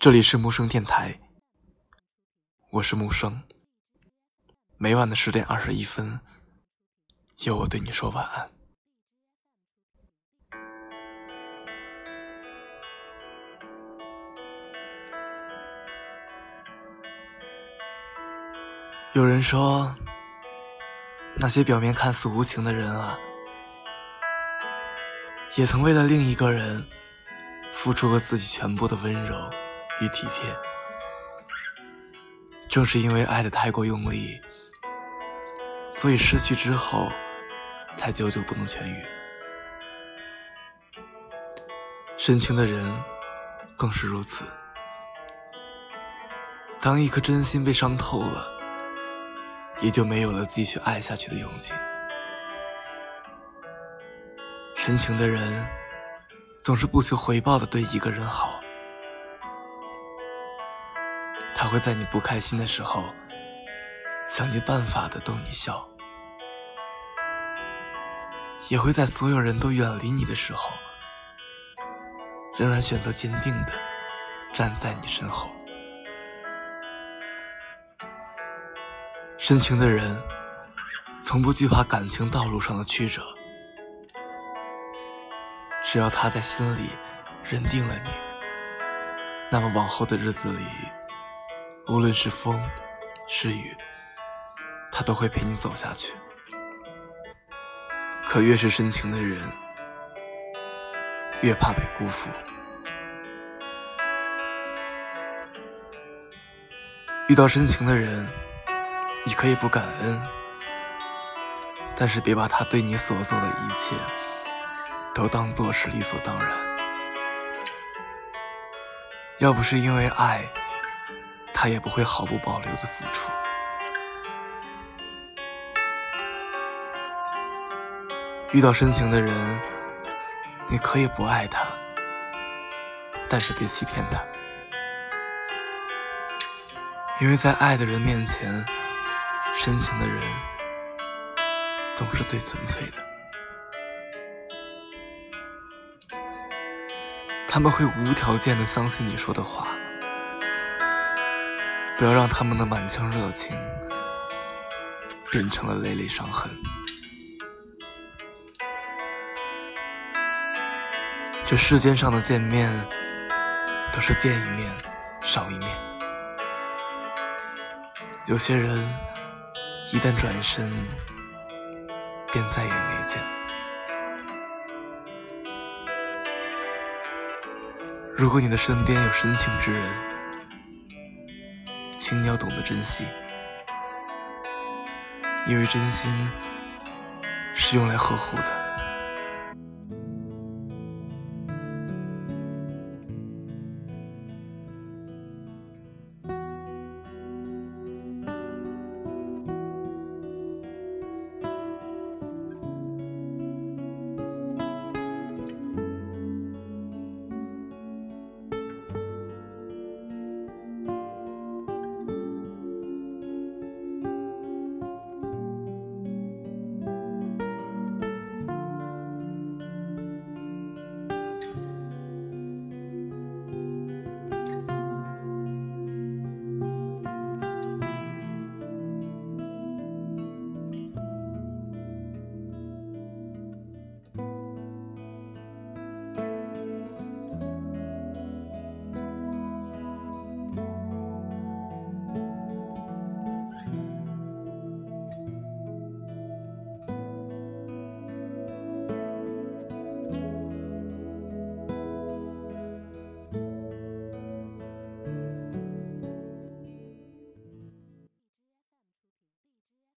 这里是木生电台，我是木生。每晚的十点二十一分，有我对你说晚安。有人说，那些表面看似无情的人啊，也曾为了另一个人付出过自己全部的温柔。与体贴，正是因为爱的太过用力，所以失去之后才久久不能痊愈。深情的人更是如此。当一颗真心被伤透了，也就没有了继续爱下去的勇气。深情的人总是不求回报的对一个人好。他会在你不开心的时候，想尽办法的逗你笑；也会在所有人都远离你的时候，仍然选择坚定的站在你身后。深情的人，从不惧怕感情道路上的曲折，只要他在心里认定了你，那么往后的日子里。无论是风是雨，他都会陪你走下去。可越是深情的人，越怕被辜负。遇到深情的人，你可以不感恩，但是别把他对你所做的一切都当做是理所当然。要不是因为爱。他也不会毫不保留的付出。遇到深情的人，你可以不爱他，但是别欺骗他，因为在爱的人面前，深情的人总是最纯粹的。他们会无条件的相信你说的话。不要让他们的满腔热情变成了累累伤痕。这世间上的见面，都是见一面少一面。有些人一旦转身，便再也没见。如果你的身边有深情之人，请你要懂得珍惜，因为真心是用来呵护的。